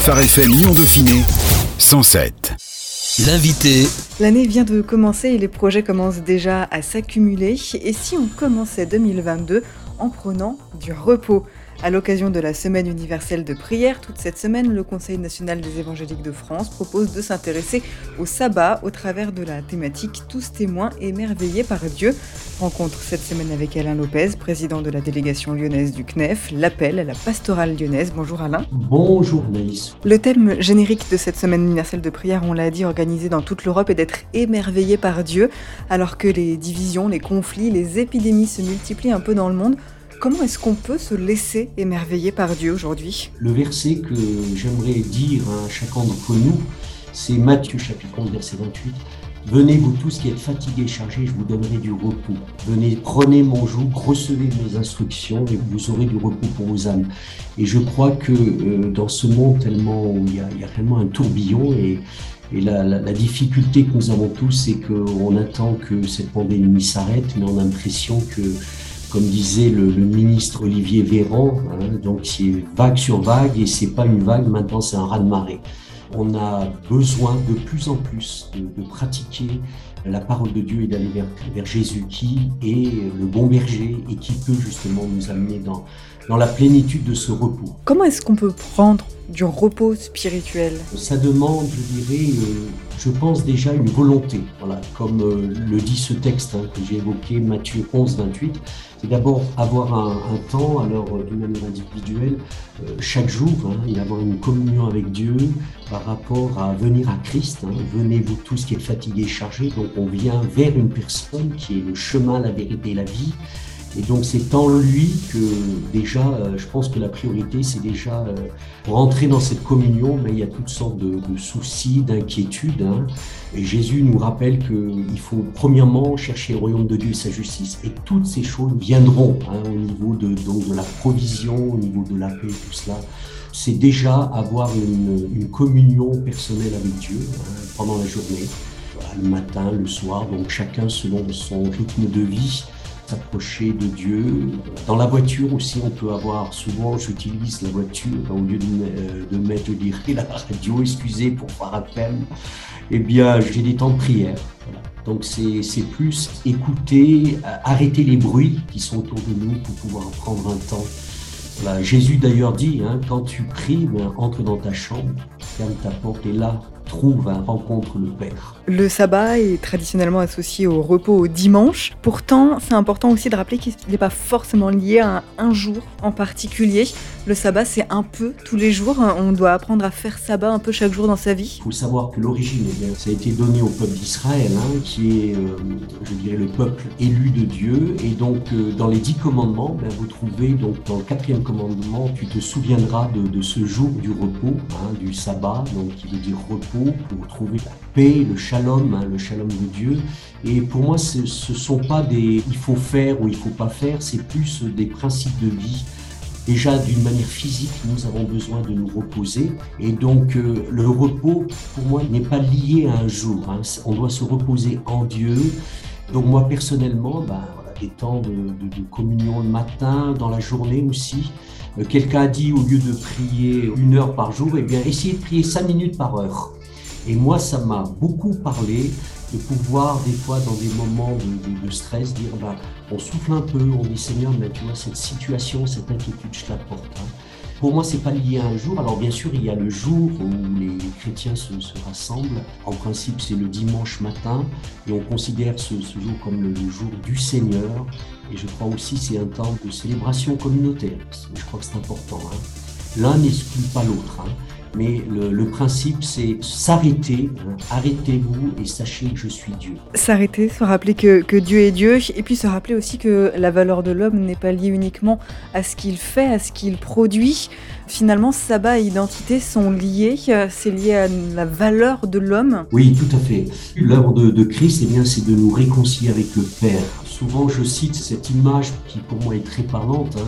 Phare FM Lyon Dauphiné 107. L'invité. L'année vient de commencer et les projets commencent déjà à s'accumuler. Et si on commençait 2022 en prenant du repos? À l'occasion de la Semaine universelle de prière, toute cette semaine, le Conseil national des évangéliques de France propose de s'intéresser au sabbat au travers de la thématique Tous témoins émerveillés par Dieu. Rencontre cette semaine avec Alain Lopez, président de la délégation lyonnaise du CNEF, l'appel à la pastorale lyonnaise. Bonjour Alain. Bonjour Naïs. Le thème générique de cette Semaine universelle de prière, on l'a dit, organisée dans toute l'Europe, est d'être émerveillé par Dieu, alors que les divisions, les conflits, les épidémies se multiplient un peu dans le monde. Comment est-ce qu'on peut se laisser émerveiller par Dieu aujourd'hui? Le verset que j'aimerais dire à chacun d'entre nous, c'est Matthieu chapitre 11 verset 28. Venez vous tous qui êtes fatigués et chargés, je vous donnerai du repos. Venez, prenez mon joug, recevez mes instructions et vous aurez du repos pour vos âmes. Et je crois que euh, dans ce monde tellement il y a, il y a réellement un tourbillon et, la, difficulté que nous avons tous, c'est qu'on attend que cette pandémie s'arrête, mais on a l'impression que comme disait le, le ministre Olivier Véran, hein, donc c'est vague sur vague et c'est pas une vague, maintenant c'est un raz-de-marée. On a besoin de plus en plus de, de pratiquer la parole de Dieu et d'aller vers, vers, Jésus qui est le bon berger et qui peut justement nous amener dans, dans la plénitude de ce repos. Comment est-ce qu'on peut prendre du repos spirituel? Ça demande, je dirais, euh, je pense déjà une volonté. Comme euh, le dit ce texte hein, que j'ai évoqué, Matthieu 11, 28. C'est d'abord avoir un, temps, alors euh, d'une manière individuelle, euh, chaque jour, hein, et avoir une communion avec Dieu par rapport à venir à Christ. Hein, Venez vous tous qui êtes fatigués chargés. Donc on vient vers une personne qui est le chemin, la vérité la vie. Et donc c'est en lui que déjà, euh, je pense que la priorité, c'est déjà euh, rentrer dans cette communion, mais il y a toutes sortes de, de soucis, d'inquiétudes. Hein. Et Jésus nous rappelle qu'il faut premièrement chercher le royaume de Dieu et sa justice. Et toutes ces choses viendront hein, au niveau de, donc, de la provision, au niveau de la paix, tout cela. C'est déjà avoir une, une, communion personnelle avec Dieu hein, pendant la journée, voilà, le matin, le soir, donc chacun selon son rythme de vie s'approcher de Dieu. Dans la voiture aussi, on peut avoir, souvent j'utilise la voiture, au lieu de, euh, de mettre, dirais, la radio, excusez pour à peine, eh bien j'ai des temps de prière. Donc c'est plus écouter, arrêter les bruits qui sont autour de nous pour pouvoir prendre un temps. Jésus d'ailleurs dit, hein, quand tu pries, ben, entre dans ta chambre, ferme ta porte et là, trouve, rencontre le Père. Le sabbat est traditionnellement associé au repos au dimanche. Pourtant, c'est important aussi de rappeler qu'il n'est pas forcément lié à un jour en particulier. Le sabbat, c'est un peu tous les jours. On doit apprendre à faire sabbat un peu chaque jour dans sa vie. Il faut savoir que l'origine, eh ça a été donné au peuple d'Israël, hein, qui est, euh, je dirais, le peuple élu de Dieu. Et donc, euh, dans les dix commandements, ben, vous trouvez, donc, dans le quatrième commandement, tu te souviendras de, de ce jour du repos, hein, du sabbat, donc qui veut dire repos pour trouver la paix, le shalom, hein, le shalom de Dieu. Et pour moi, ce ne sont pas des il faut faire ou il faut pas faire, c'est plus des principes de vie. Déjà, d'une manière physique, nous avons besoin de nous reposer. Et donc, euh, le repos, pour moi, n'est pas lié à un jour. Hein. On doit se reposer en Dieu. Donc, moi, personnellement, voilà, des temps de communion le matin, dans la journée aussi. Euh, Quelqu'un a dit, au lieu de prier une heure par jour, eh bien, essayez de prier cinq minutes par heure. Et moi, ça m'a beaucoup parlé de pouvoir, des fois, dans des moments de, stress, dire bah, on souffle un peu, on dit Seigneur, mais tu vois, cette situation, cette inquiétude, je la porte. Hein. Pour moi, c'est pas lié à un jour. Alors, bien sûr, il y a le jour où les chrétiens se, se rassemblent. En principe, c'est le dimanche matin et on considère ce, jour comme le, le, jour du Seigneur. Et je crois aussi c'est un temps de célébration communautaire. Je crois que c'est important. Hein. L'un n'exclut pas l'autre. Hein. Mais le, le principe, c'est s'arrêter, hein, arrêtez-vous et sachez que je suis Dieu. S'arrêter, se rappeler que, que, Dieu est Dieu, et puis se rappeler aussi que la valeur de l'homme n'est pas liée uniquement à ce qu'il fait, à ce qu'il produit. Finalement, sabbat et identité sont liés, c'est lié à la valeur de l'homme. Oui, tout à fait. L'œuvre de, de, Christ, eh bien, c'est de nous réconcilier avec le Père Souvent, je cite cette image qui pour moi est très parlante. Hein.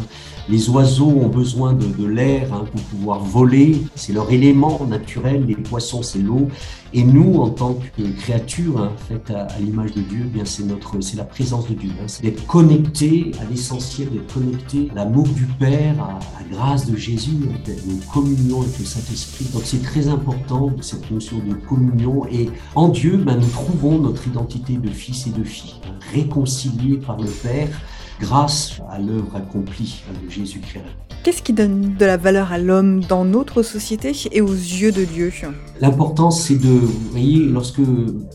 Les oiseaux ont besoin de, l'air hein, pour pouvoir voler, c'est leur élément naturel. Les poissons, c'est l'eau. Et nous, en tant que créatures hein, faites à, l'image de Dieu, eh bien c'est notre, c'est la présence de Dieu. C'est d'être connecté à l'essentiel, d'être connecté à l'amour du Père, à, la grâce de Jésus, une communion avec le Saint-Esprit. Donc c'est très important cette notion de communion. Et en Dieu, ben, nous trouvons notre identité de fils et de filles, réconciliés par le Père grâce à l'œuvre accomplie de Jésus-Christ. Qu'est-ce qui donne de la valeur à l'homme dans notre société et aux yeux de Dieu? L'important, c'est de, vous voyez, lorsque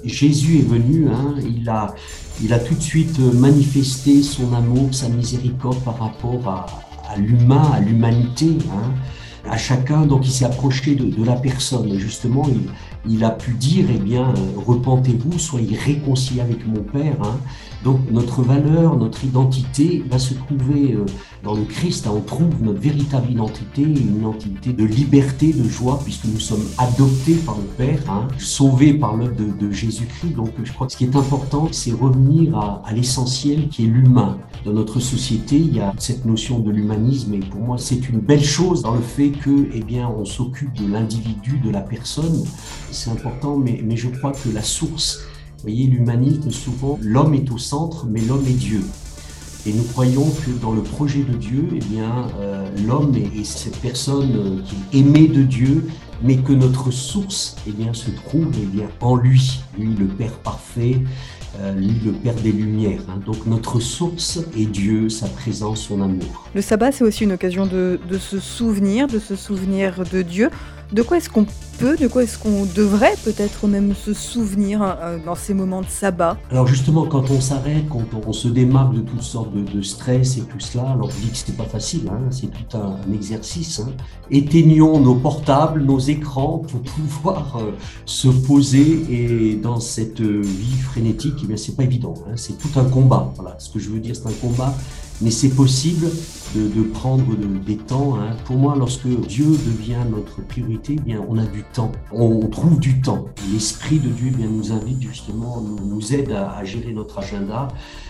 Jésus est venu, hein, il, a, il a tout de suite manifesté son amour, sa miséricorde par rapport à, l'humain, à l'humanité. Hein à chacun, donc il s'est approché de, la personne. Et justement, il, il, a pu dire, eh bien, repentez-vous, soyez réconciliés avec mon Père. Hein. Donc notre valeur, notre identité va se trouver euh, dans le Christ. On trouve notre véritable identité, une identité de liberté, de joie, puisque nous sommes adoptés par le Père, hein, sauvés par l'œuvre de, Jésus-Christ. Donc je crois que ce qui est important, c'est revenir à, à l'essentiel qui est l'humain. Dans notre société, il y a cette notion de l'humanisme et pour moi, c'est une belle chose dans le fait que, eh bien, on s'occupe de l'individu, de la personne. C'est important, mais, mais je crois que la source, vous voyez, l'humanisme, souvent, l'homme est au centre, mais l'homme est Dieu. Et nous croyons que dans le projet de Dieu, eh bien, euh, l'homme est, cette personne euh, qui est aimée de Dieu, mais que notre source eh bien, se trouve eh bien, en lui, lui le Père parfait, euh, lui le Père des Lumières. Hein. Donc notre source est Dieu, sa présence, son amour. Le sabbat, c'est aussi une occasion de, de se souvenir, de se souvenir de Dieu. De quoi est-ce qu'on peut, de quoi est-ce qu'on devrait peut-être même se souvenir euh, dans ces moments de sabbat Alors justement, quand on s'arrête, quand on, se démarque de toutes sortes de, stress et tout cela, alors je dis que c'est pas facile, hein, c'est tout un, exercice. Hein. Éteignons nos portables, nos écrans pour pouvoir euh, se poser et dans cette vie frénétique, eh bien c'est pas évident, hein, c'est tout un combat. Voilà, ce que je veux dire, c'est un combat mais c'est possible de, prendre des temps. Hein. Pour moi, lorsque Dieu devient notre priorité, eh bien, on a du temps. On, trouve du temps. L'Esprit de Dieu eh bien, nous invite justement, nous, aide à, gérer notre agenda.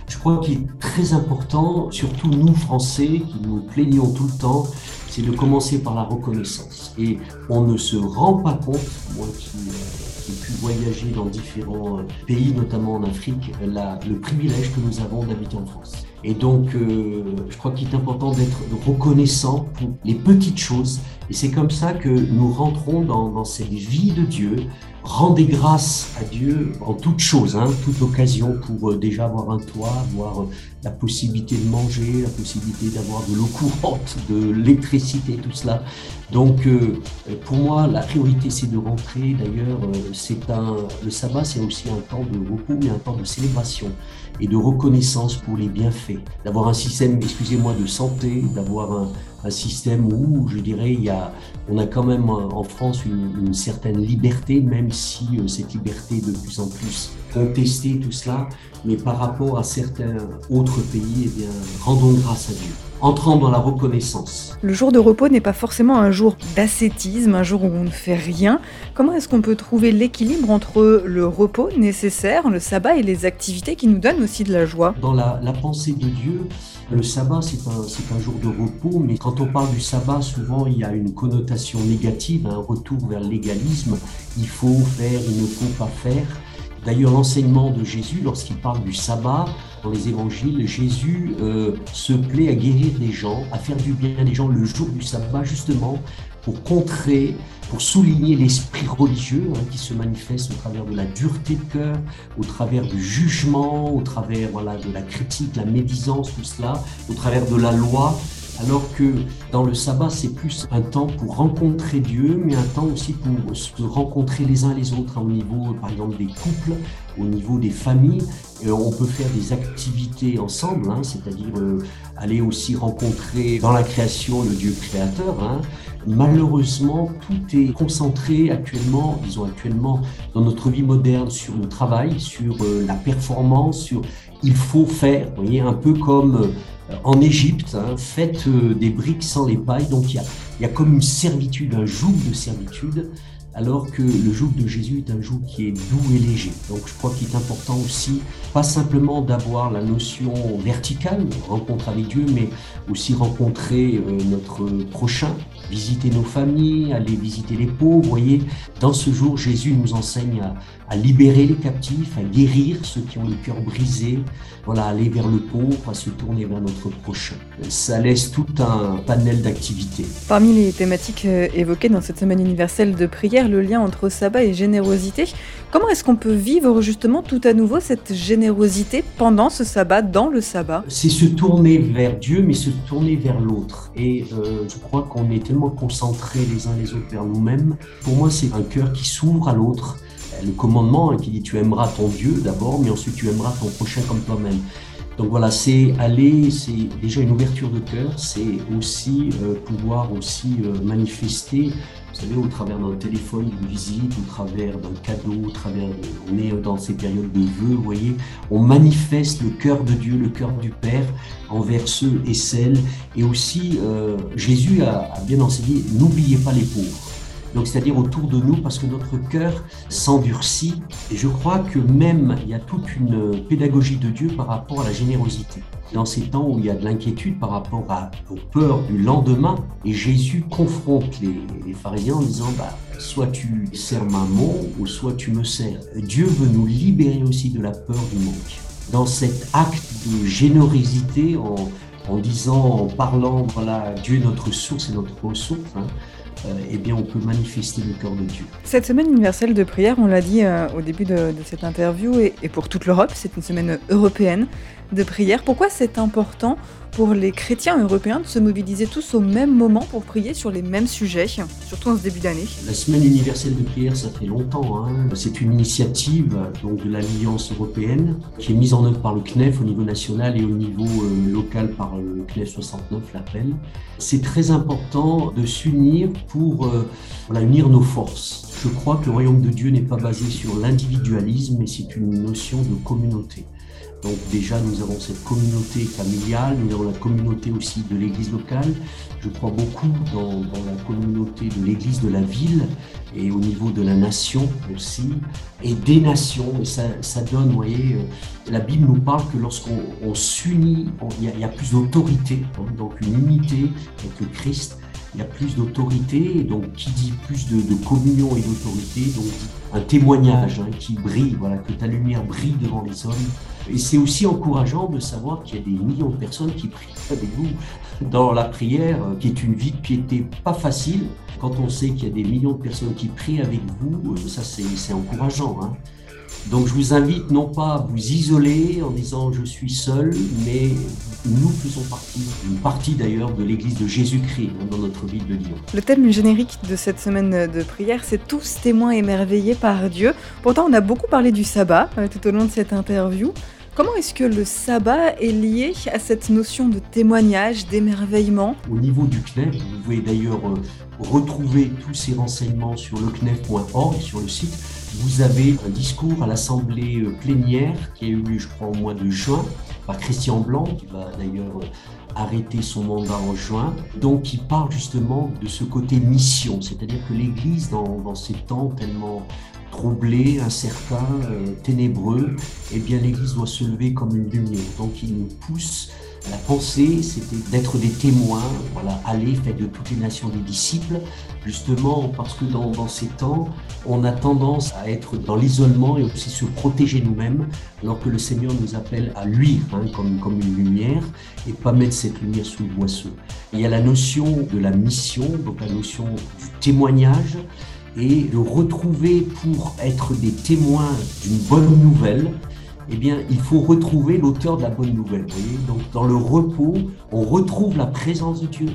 Je crois qu'il est très important, surtout nous Français, qui nous plaignons tout le temps, c'est de commencer par la reconnaissance. Et on ne se rend pas compte, moi qui... Euh, j'ai pu voyager dans différents euh, pays, notamment en Afrique, le privilège que nous avons d'habiter en France. Et donc, euh, je crois qu'il est important d'être reconnaissant pour les petites choses. Et c'est comme ça que nous rentrons dans, dans cette vie de Dieu, rendez grâce à Dieu en toutes choses, hein, toute occasion pour euh, déjà avoir un toit, avoir euh, la possibilité de manger, la possibilité d'avoir de l'eau courante, de l'électricité, tout cela. Donc, euh, pour moi, la priorité, c'est de rentrer. D'ailleurs, c'est un, le sabbat, c'est aussi un temps de repos, mais un temps de célébration et de reconnaissance pour les bienfaits. D'avoir un système, excusez-moi, de santé, d'avoir un, un système où, je dirais, il y a, on a quand même en France une, certaine liberté, même si euh, cette liberté de plus en plus contestée, tout cela, mais par rapport à certains autres pays, eh bien, rendons grâce à Dieu entrant dans la reconnaissance. Le jour de repos n'est pas forcément un jour d'ascétisme, un jour où on ne fait rien. Comment est-ce qu'on peut trouver l'équilibre entre le repos nécessaire, le sabbat et les activités qui nous donnent aussi de la joie? Dans la, pensée de Dieu, le sabbat, c'est un, un, jour de repos, mais quand on parle du sabbat, souvent il y a une connotation négative, un retour vers l'égalisme. Il faut faire, il ne faut pas faire. D'ailleurs, l'enseignement de Jésus, lorsqu'il parle du sabbat, dans les évangiles, Jésus euh, se plaît à guérir les gens, à faire du bien des gens le jour du sabbat, justement pour contrer, pour souligner l'esprit religieux hein, qui se manifeste au travers de la dureté de cœur, au travers du jugement, au travers voilà, de la critique, la médisance, tout cela, au travers de la loi alors que dans le sabbat, c'est plus un temps pour rencontrer Dieu, mais un temps aussi pour se rencontrer les uns les autres, hein, au niveau, par exemple, des couples, au niveau des familles. on peut faire des activités ensemble, hein, c'est-à-dire euh, aller aussi rencontrer dans la création le Dieu créateur. Malheureusement, tout est concentré actuellement, disons actuellement, dans notre vie moderne sur le travail, sur euh, la performance, sur il faut faire, vous voyez, un peu comme en Égypte, hein, faites des briques sans les pailles. Donc il y a, y a comme une servitude, un joug de servitude alors que le joug de Jésus est un joug qui est doux et léger. Donc je crois qu'il est important aussi, pas simplement d'avoir la notion verticale, rencontre avec Dieu, mais aussi rencontrer euh, notre prochain, visiter nos familles, aller visiter les pauvres. Vous voyez, dans ce jour, Jésus nous enseigne à, libérer les captifs, à guérir ceux qui ont le cœur brisé, voilà, aller vers le pauvre, à se tourner vers notre prochain. Ça laisse tout un panel d'activités. Parmi les thématiques euh, évoquées dans cette semaine universelle de prière, le lien entre sabbat et générosité. Comment est-ce qu'on peut vivre justement tout à nouveau cette générosité pendant ce sabbat, dans le sabbat? C'est se tourner vers Dieu, mais se tourner vers l'autre. Et euh, je crois qu'on est tellement concentrés les uns les autres vers nous-mêmes. Pour moi, c'est un cœur qui s'ouvre à l'autre le commandement qui dit tu aimeras ton Dieu d'abord, mais ensuite tu aimeras ton prochain comme toi-même. Donc voilà, c'est aller, c'est déjà une ouverture de cœur, c'est aussi euh, pouvoir aussi euh, manifester, vous savez, au travers d'un téléphone, d'une visite, au travers d'un cadeau, au travers, on est dans ces périodes de vœux, vous voyez, on manifeste le cœur de Dieu, le cœur du Père envers ceux et celles. Et aussi, euh, Jésus a bien enseigné, n'oubliez pas les pauvres donc c'est-à-dire autour de nous, parce que notre cœur s'endurcit. Et je crois que même il y a toute une pédagogie de Dieu par rapport à la générosité. Dans ces temps où il y a de l'inquiétude par rapport aux peurs du lendemain, et Jésus confronte les, pharisiens en disant bah, soit tu sers ma main ou soit tu me sers. Dieu veut nous libérer aussi de la peur du manque. Dans cet acte de générosité, en, disant, en parlant, voilà, Dieu est notre source et notre ressource, hein, eh bien, on peut manifester le cœur de Dieu. Cette semaine universelle de prière, on l'a dit euh, au début de, cette interview, et pour toute l'Europe, c'est une semaine européenne de prière. Pourquoi c'est important pour les chrétiens européens de se mobiliser tous au même moment pour prier sur les mêmes sujets, surtout en ce début d'année La semaine universelle de prière, ça fait longtemps. Hein. C'est une initiative donc, de l'Alliance européenne qui est mise en œuvre par le CNEF au niveau national et au niveau euh, local par le CNEF 69, l'appel. C'est très important de s'unir pour euh, unir nos forces. Je crois que le royaume de Dieu n'est pas basé sur l'individualisme, mais c'est une notion de communauté. Donc déjà, nous avons cette communauté familiale, nous avons la communauté aussi de l'église locale. Je crois beaucoup dans, la communauté de l'église de la ville et au niveau de la nation aussi, et des nations. Ça, donne, vous voyez, euh, la Bible nous parle que lorsqu'on s'unit, il y, a plus d'autorité, hein, donc une unité avec le Christ il y a plus d'autorité, donc qui dit plus de, de communion et d'autorité, donc un témoignage hein, qui brille, voilà, que ta lumière brille devant les hommes. Et c'est aussi encourageant de savoir qu'il y a des millions de personnes qui prient avec vous dans la prière, qui est une vie de piété pas facile. Quand on sait qu'il y a des millions de personnes qui prient avec vous, ça c'est encourageant. Hein. Donc je vous invite non pas à vous isoler en disant je suis seul, mais nous faisons partie, une partie d'ailleurs de l'Église de Jésus-Christ hein, dans notre ville de Lyon. Le thème générique de cette semaine de prière, c'est tous témoins émerveillés par Dieu. Pourtant, on a beaucoup parlé du sabbat euh, tout au long de cette interview. Comment est-ce que le sabbat est lié à cette notion de témoignage, d'émerveillement? Au niveau du CNEF, vous pouvez d'ailleurs euh, retrouver tous ces renseignements sur lecnef.org, sur le site. Vous avez un discours à l'assemblée euh, plénière qui a eu lieu, je crois, au mois de juin par Christian Blanc, qui va d'ailleurs euh, arrêter son mandat en juin. Donc, qui parle justement de ce côté mission, c'est-à-dire que l'Église, dans ces temps tellement troublé, incertain, euh, ténébreux, eh bien l'Église doit se lever comme une lumière. Donc il nous pousse. La pensée, c'était d'être des témoins, voilà, aller, faire de toutes les nations des disciples, justement parce que dans, ces temps, on a tendance à être dans l'isolement et aussi se protéger nous-mêmes, alors que le Seigneur nous appelle à lui hein, comme, comme une lumière et pas mettre cette lumière sous le boisseau. Il y a la notion de la mission, donc la notion du témoignage, et de retrouver pour être des témoins d'une bonne nouvelle, eh bien, il faut retrouver l'auteur de la bonne nouvelle. Donc, dans le repos, on retrouve la présence de Dieu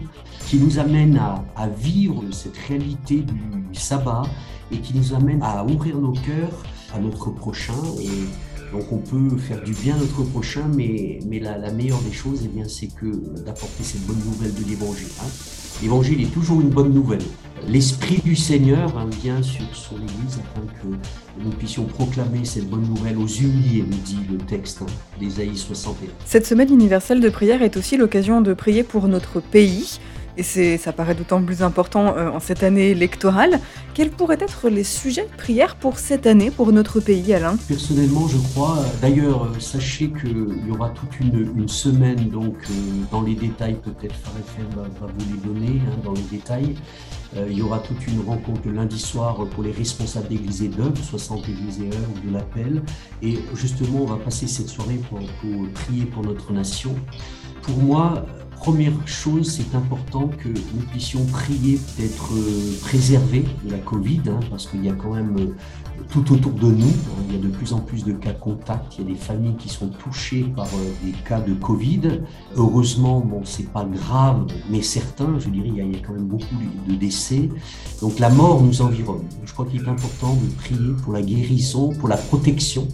qui nous amène à, vivre cette réalité du sabbat et qui nous amène à ouvrir nos cœurs à notre prochain et Donc on peut faire du bien à notre prochain, mais, mais la, la meilleure des choses, eh bien, c'est que d'apporter cette bonne nouvelle de l'Évangile. Hein. L'évangile est toujours une bonne nouvelle. L'Esprit du Seigneur vient sur son Église afin que nous puissions proclamer cette bonne nouvelle aux humiliés, nous dit le texte hein, d'Ésaïe 61. Cette semaine universelle de prière est aussi l'occasion de prier pour notre pays. Et ça paraît d'autant plus important euh, en cette année électorale. Quels pourraient être les sujets de prière pour cette année, pour notre pays, Alain? Personnellement, je crois. D'ailleurs, euh, sachez qu'il y aura toute une, semaine, donc euh, dans les détails, peut-être FM va, va, vous les donner, hein, dans les détails. Euh, il y aura toute une rencontre le lundi soir pour les responsables d'église et d'œuvre, 60 églises et œuvres de l'appel. Et justement, on va passer cette soirée pour prier pour notre nation. Pour moi, première chose, c'est important que nous puissions prier d'être préservés de la Covid, hein, parce qu'il y a quand même euh, tout autour de nous, hein, il y a de plus en plus de cas contacts, il y a des familles qui sont touchées par euh, des cas de Covid. Heureusement, bon, c'est pas grave, mais certains, je dirais, il y, a, quand même beaucoup de décès. Donc la mort nous environne. Je crois qu'il est important de prier pour la guérison, pour la protection,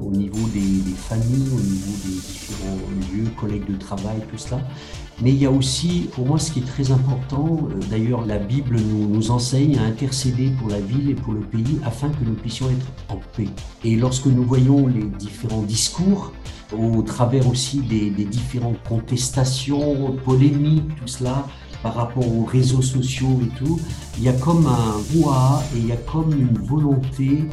au niveau des, des familles, au niveau des différents lieux, collègues de travail, tout cela. Mais il y a aussi, pour moi, ce qui est très important, euh, d'ailleurs la Bible nous, enseigne à intercéder pour la ville et pour le pays afin que nous puissions être en paix. Et lorsque nous voyons les différents discours, au travers aussi des, des différentes contestations, polémiques, tout cela, par rapport aux réseaux sociaux et tout, il y a comme un roi et il y a comme une volonté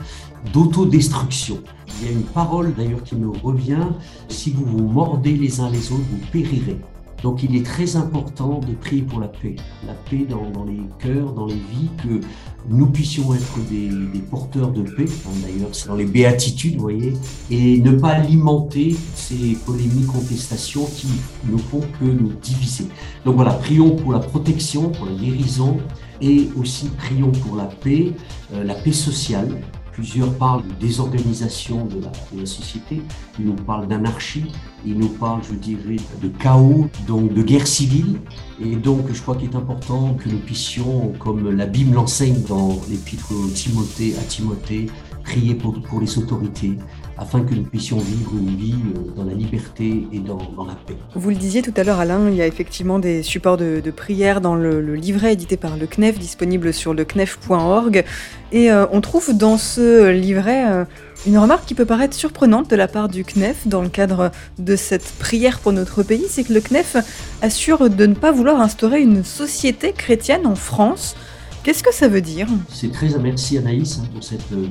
d'autodestruction. Il y a une parole d'ailleurs qui me revient, si vous vous mordez les uns les autres, vous périrez. Donc il est très important de prier pour la paix, la paix dans, les cœurs, dans les vies, que nous puissions être des, des porteurs de paix, hein, d'ailleurs c'est dans les béatitudes, vous voyez, et ne pas alimenter ces polémiques, contestations qui ne font que nous diviser. Donc voilà, prions pour la protection, pour la guérison, et aussi prions pour la paix, euh, la paix sociale, Plusieurs parlent de désorganisation de la, société, ils nous parlent d'anarchie, ils nous parlent, je dirais, de chaos, donc de guerre civile. Et donc, je crois qu'il est important que nous puissions, comme la Bible l'enseigne dans l'épître Timothée, à Timothée, prier pour les autorités, afin que nous puissions vivre une vie dans la liberté et dans, dans la paix. Vous le disiez tout à l'heure, Alain, il y a effectivement des supports de, de prière dans le, le, livret édité par le CNEF, disponible sur le knef.org. Et euh, on trouve dans ce livret euh, une remarque qui peut paraître surprenante de la part du CNEF dans le cadre de cette prière pour notre pays, c'est que le CNEF assure de ne pas vouloir instaurer une société chrétienne en France. Qu'est-ce que ça veut dire? C'est très merci Anaïs hein, pour cette... Euh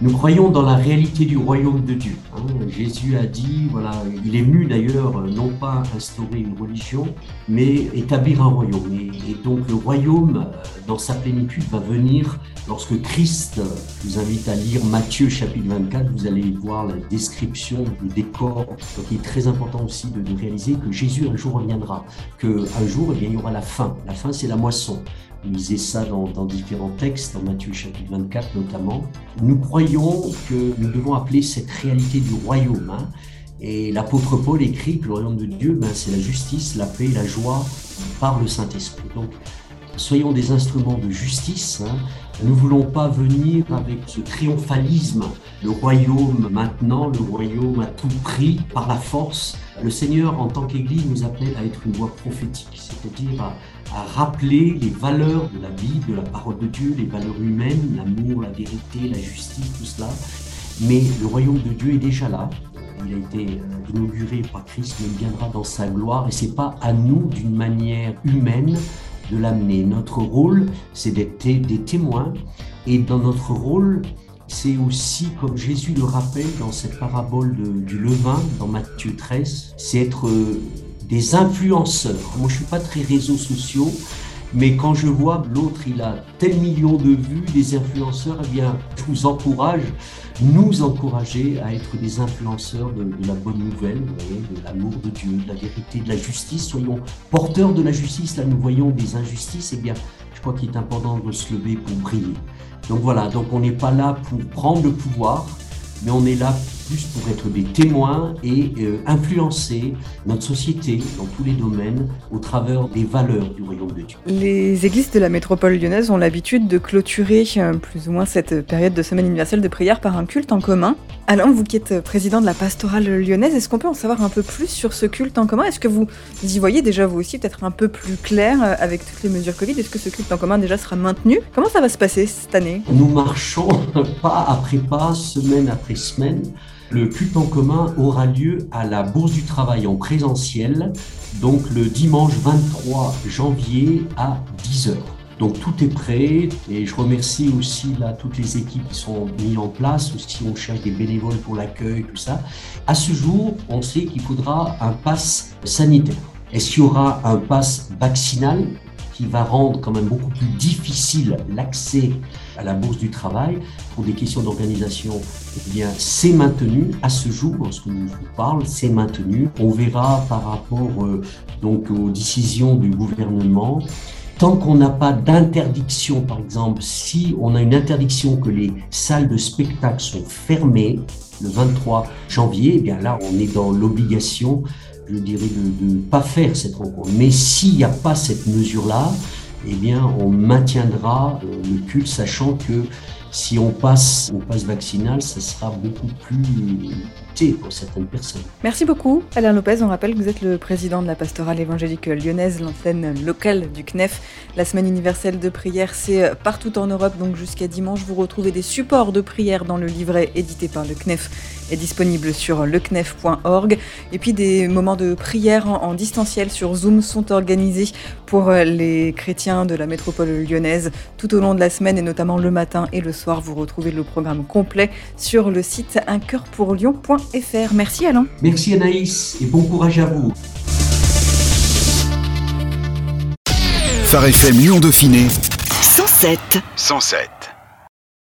nous croyons dans la réalité du royaume de Dieu. Hein. Jésus a dit, voilà, il est venu d'ailleurs non pas instaurer une religion, mais établir un royaume. Et, donc le royaume, dans sa plénitude, va venir lorsque Christ, je vous invite à lire Matthieu chapitre 24, vous allez voir la description du décor. Donc il est très important aussi de, de réaliser que Jésus un jour reviendra, qu'un jour, eh bien, il y aura la fin. La fin, c'est la moisson lisez ça dans, différents textes, dans Matthieu chapitre 24 notamment. Nous croyons que nous devons appeler cette réalité du royaume. Hein. Et l'apôtre Paul écrit que le royaume de Dieu, ben, c'est la justice, la paix, la joie par le Saint-Esprit. Donc, soyons des instruments de justice. Hein. Nous ne voulons pas venir avec ce triomphalisme, le royaume maintenant, le royaume à tout prix, par la force. Le Seigneur, en tant qu'Église, nous appelle à être une voix prophétique, c'est-à-dire à, à, rappeler les valeurs de la vie, de la parole de Dieu, les valeurs humaines, l'amour, la vérité, la justice, tout cela. Mais le royaume de Dieu est déjà là. Il a été inauguré par Christ, mais il viendra dans sa gloire. Et c'est pas à nous, d'une manière humaine, de l'amener. Notre rôle, c'est d'être des témoins. Et dans notre rôle, c'est aussi, comme Jésus le rappelle dans cette parabole du levain, dans Matthieu 13, c'est être des influenceurs. Moi, je suis pas très réseaux sociaux, mais quand je vois l'autre, il a tel million de vues, des influenceurs, eh bien, je vous encourage, nous encourager à être des influenceurs de, la bonne nouvelle, de l'amour de Dieu, de la vérité, de la justice. Soyons porteurs de la justice. Là, nous voyons des injustices. Eh bien, je crois qu'il est important de se lever pour briller. Donc voilà, donc on n'est pas là pour prendre le pouvoir, mais on est là plus pour être des témoins et euh, influencer notre société dans tous les domaines au travers des valeurs du royaume de Dieu. Les églises de la métropole lyonnaise ont l'habitude de clôturer euh, plus ou moins cette période de semaine universelle de prière par un culte en commun. Alain, vous qui êtes président de la pastorale lyonnaise, est-ce qu'on peut en savoir un peu plus sur ce culte en commun? Est-ce que vous y voyez déjà vous aussi peut-être un peu plus clair euh, avec toutes les mesures Covid? Est-ce que ce culte en commun déjà sera maintenu? Comment ça va se passer cette année? Nous marchons pas après pas, semaine après semaine. Le culte en commun aura lieu à la Bourse du Travail en présentiel, donc le dimanche 23 janvier à 10h. Donc tout est prêt et je remercie aussi là toutes les équipes qui sont mises en place. Aussi on cherche des bénévoles pour l'accueil, tout ça. À ce jour, on sait qu'il faudra un pass sanitaire. Est-ce qu'il y aura un pass vaccinal qui va rendre quand même beaucoup plus difficile l'accès à la bourse du travail? Pour des questions d'organisation, eh bien, c'est maintenu à ce jour, lorsque je vous parle, c'est maintenu. On verra par rapport euh, donc aux décisions du gouvernement. Tant qu'on n'a pas d'interdiction, par exemple, si on a une interdiction que les salles de spectacle sont fermées le 23 janvier, eh bien là, on est dans l'obligation je dirais, de ne pas faire cette rencontre. Mais s'il n'y a pas cette mesure-là, eh bien, on maintiendra euh, le culte, sachant que si on passe au passe vaccinal, ça sera beaucoup plus pour certaines personnes. Merci beaucoup, Alain Lopez. On rappelle que vous êtes le président de la pastorale évangélique lyonnaise, l'antenne locale du CNEF. La semaine universelle de prière, c'est partout en Europe, donc jusqu'à dimanche, vous retrouvez des supports de prière dans le livret édité par le CNEF est disponible sur lecnef.org. Et puis des moments de prière en, distanciel sur Zoom sont organisés pour les chrétiens de la métropole lyonnaise tout au long de la semaine et notamment le matin et le soir. Vous retrouvez le programme complet sur le site uncoeurpourlyon.fr. Merci Alain. Merci Anaïs et bon courage à vous. Phare FM Lyon Dauphiné 107 107